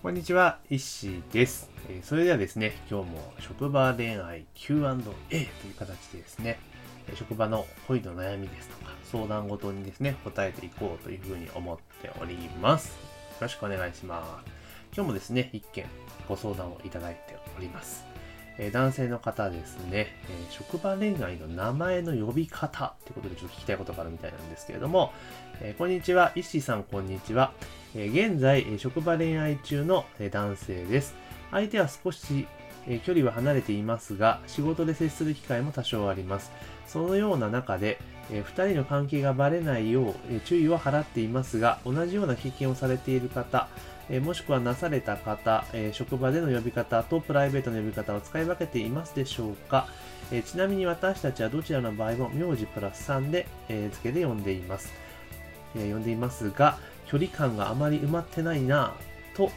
こんにちは、いっしーです。えそれではですね、今日も職場恋愛 Q&A という形でですね、職場の恋の悩みですとか、相談ごとにですね、答えていこうというふうに思っております。よろしくお願いします。今日もですね、一件ご相談をいただいております。え男性の方ですね、え職場恋愛の名前の呼び方ってことでちょっと聞きたいことがあるみたいなんですけれども、えこんにちは、石井さんこんにちは。え現在、職場恋愛中の男性です。相手は少し、え距離は離れていますが、仕事で接する機会も多少あります。そのような中で、えー二人の関係がバレないよう、え注意を払っていますが、同じような経験をされている方、えもしくはなされた方、え職場での呼び方とプライベートの呼び方を使い分けていますでしょうか、えちなみに私たちはどちらの場合も名字プラス3で、え付けで呼んでいます。え呼んでいますが、距離感があまり埋まってないなと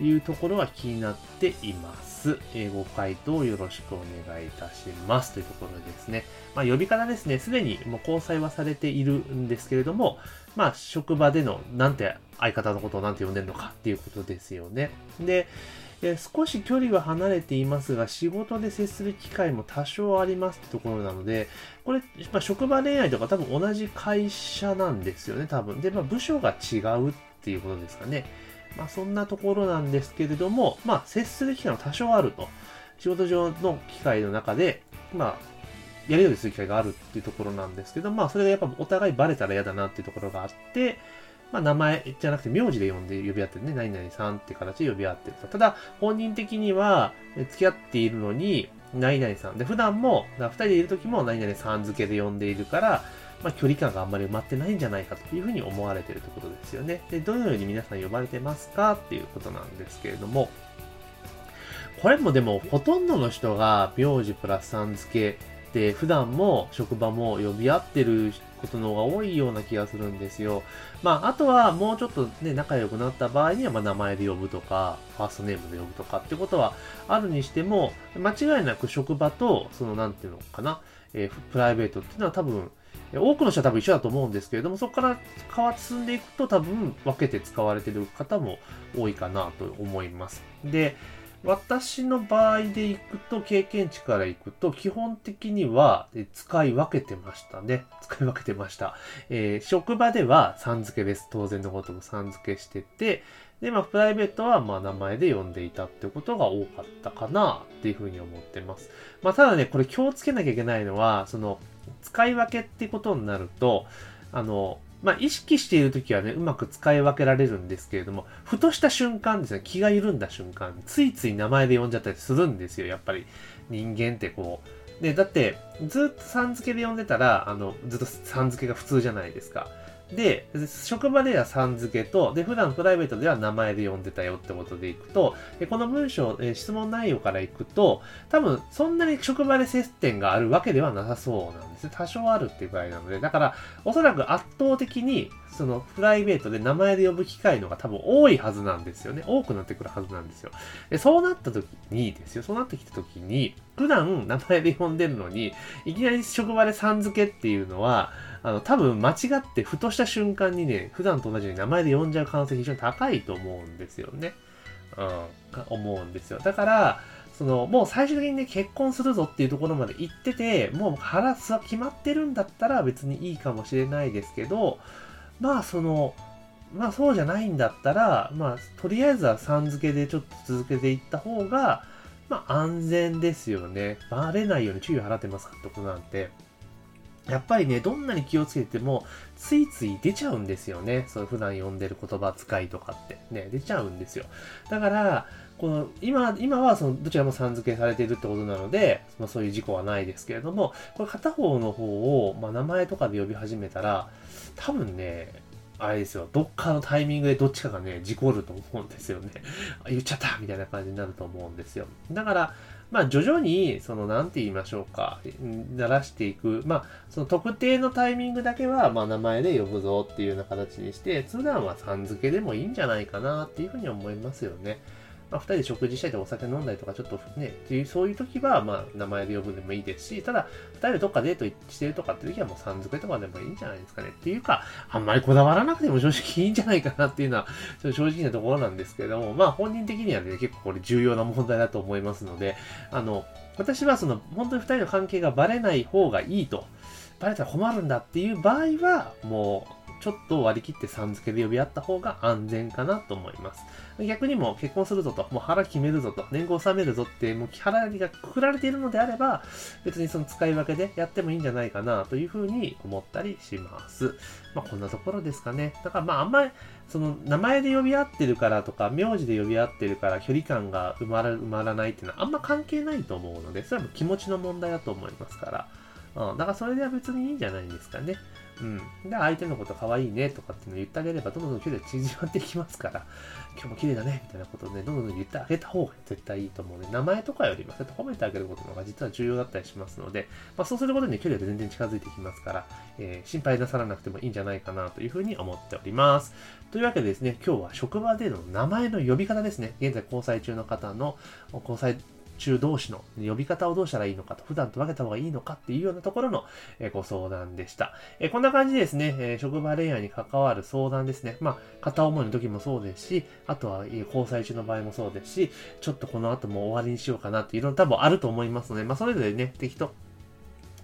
いうところは気になっています。えーご回答よろしくお願いいたします。というところですね。まあ、呼び方ですね、すでにもう交際はされているんですけれども、まあ、職場での、なんて相方のことをなんて呼んでるのかっていうことですよね。で、えー少し距離は離れていますが、仕事で接する機会も多少ありますってところなので、これ、まあ、職場恋愛とか多分同じ会社なんですよね、多分。で、まあ、部署が違うっていうことですかね。まあ、そんなところなんですけれども、まあ、接する機会も多少あると。仕事上の機会の中で、まあ、やり取りする機会があるっていうところなんですけど、まあ、それがやっぱお互いバレたら嫌だなっていうところがあって、まあ、名前じゃなくて名字で呼んで呼び合ってるね。何々さんって形で呼び合ってると。ただ、本人的には、付き合っているのに、何々さん。で、普段も、二人でいる時も何々さん付けで呼んでいるから、まあ、距離感があんまり埋まってないんじゃないかというふうに思われているということですよね。で、どのように皆さん呼ばれてますか？っていうことなんですけれども、これもでも、ほとんどの人が名字プラスさん付けで、普段も職場も呼び合ってることの方が多いような気がするんですよ。まあ、あとはもうちょっとね、仲良くなった場合には、まあ、名前で呼ぶとか、ファーストネームで呼ぶとかってことはあるにしても、間違いなく職場と、その、なんていうのかな、えープライベートっていうのは多分、多くの人は多分一緒だと思うんですけれども、そこから変わ進んでいくと多分分けて使われてる方も多いかなと思います。で、私の場合でいくと、経験値からいくと、基本的には使い分けてましたね。使い分けてました。えー職場ではさん付けです。当然のこともさん付けしてて、で、まあ、プライベートは、まあ、名前で呼んでいたってことが多かったかな、っていうふうに思ってます。まあ、ただね、これ気をつけなきゃいけないのは、その、使い分けってことになると、あの、まあ、意識しているときはね、うまく使い分けられるんですけれども、ふとした瞬間ですね、気が緩んだ瞬間、ついつい名前で呼んじゃったりするんですよ、やっぱり。人間ってこう。で、だって、ずっとさん付けで呼んでたら、あの、ずっとさん付けが普通じゃないですか。で、職場ではさん付けと、で、普段プライベートでは名前で呼んでたよってことでいくと、でこの文章、え質問内容からいくと、多分、そんなに職場で接点があるわけではなさそうなんですね。多少あるっていうぐらいなので、だから、おそらく圧倒的に、その、プライベートで名前で呼ぶ機会のが多分多いはずなんですよね。多くなってくるはずなんですよ。で、そうなった時にですよ、そうなってきた時に、普段名前で呼んでるのに、いきなり職場でさん付けっていうのは、あの、多分間違ってふとした瞬間にね、普段と同じように名前で呼んじゃう可能性非常に高いと思うんですよね。うん、思うんですよ。だから、その、もう最終的にね、結婚するぞっていうところまで行ってて、もう腹すは決まってるんだったら別にいいかもしれないですけど、まあその、まあそうじゃないんだったら、まあとりあえずはさん付けでちょっと続けていった方が、まあ安全ですよね。バレないように注意を払ってますかってことなんて。やっぱりね、どんなに気をつけても、ついつい出ちゃうんですよね。そう、普段読んでる言葉遣いとかって。ね、出ちゃうんですよ。だから、この、今、今は、その、どちらもさん付けされているってことなので、まあそういう事故はないですけれども、これ片方の方を、まあ名前とかで呼び始めたら、多分ね、あれですよ、どっかのタイミングでどっちかがね、事故ると思うんですよね。あ言っちゃったみたいな感じになると思うんですよ。だから、まあ徐々に、その、なんて言いましょうか、鳴らしていく。まあ、その特定のタイミングだけは、まあ名前で呼ぶぞっていうような形にして、普段はさん付けでもいいんじゃないかなっていうふうに思いますよね。まあ、2人で食事したりとかお酒飲んだりとか、ちょっとね、っていう、そういう時は、まあ、名前で呼ぶでもいいですし、ただ、2人でどっかデートしてるとかっていう時はもうさん付けとかでもいいんじゃないですかね。っていうか、あんまりこだわらなくても正直いいんじゃないかなっていうのは、正直なところなんですけども、まあ、本人的にはね、結構これ重要な問題だと思いますので、あの、私はその、本当に2人の関係がバレない方がいいと、バレたら困るんだっていう場合は、もう、ちょっと割り切ってさん付けで呼び合った方が安全かなと思います。逆にも結婚するぞと、もう腹決めるぞと、年貢を納めるぞって、もう腹がくくられているのであれば、別にその使い分けでやってもいいんじゃないかなというふうに思ったりします。まあこんなところですかね。だからまああんまり、その名前で呼び合ってるからとか、名字で呼び合ってるから距離感が埋まら埋まらないっていうのはあんま関係ないと思うので、それはもう気持ちの問題だと思いますから。うん、だからそれでは別にいいんじゃないんですかね。うん。で、相手のこと可愛いねとかっていうのを言ってあげれば、どんどん距離が縮まっていきますから、今日も綺麗だね、みたいなことをね、どんどん言ってあげた方が絶対いいと思うので、名前とかよりも、そうやって褒めてあげることの方が実は重要だったりしますので、まあ、そうすることに距離が全然近づいてきますから、えー、心配なさらなくてもいいんじゃないかなというふうに思っております。というわけでですね、今日は職場での名前の呼び方ですね。現在交際中の方の交際中同士の呼び方をどうしたらいいのかと、普段と分けた方がいいのかっていうようなところのご相談でした。えこんな感じでですね、職場恋愛に関わる相談ですね。まあ、片思いの時もそうですし、あとは交際中の場合もそうですし、ちょっとこの後も終わりにしようかなっていうの多分あると思いますので、まあ、それぞれね、適当、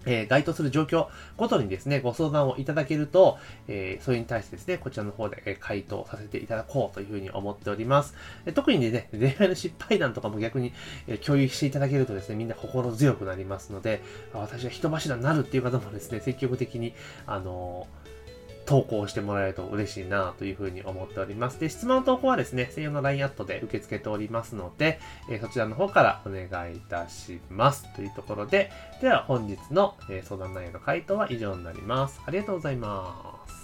え、該当する状況ごとにですね、ご相談をいただけると、えー、それに対してですね、こちらの方で、え回答させていただこうというふうに思っております。え特にね、恋愛の失敗談とかも逆に、え共有していただけるとですね、みんな心強くなりますので、私は人柱になるっていう方もですね、積極的に、あのー投稿してもらえると嬉しいなというふうに思っております。で、質問投稿はですね、専用の LINE アットで受け付けておりますので、えー、そちらの方からお願いいたします。というところで、では本日の、え相談内容の回答は以上になります。ありがとうございます。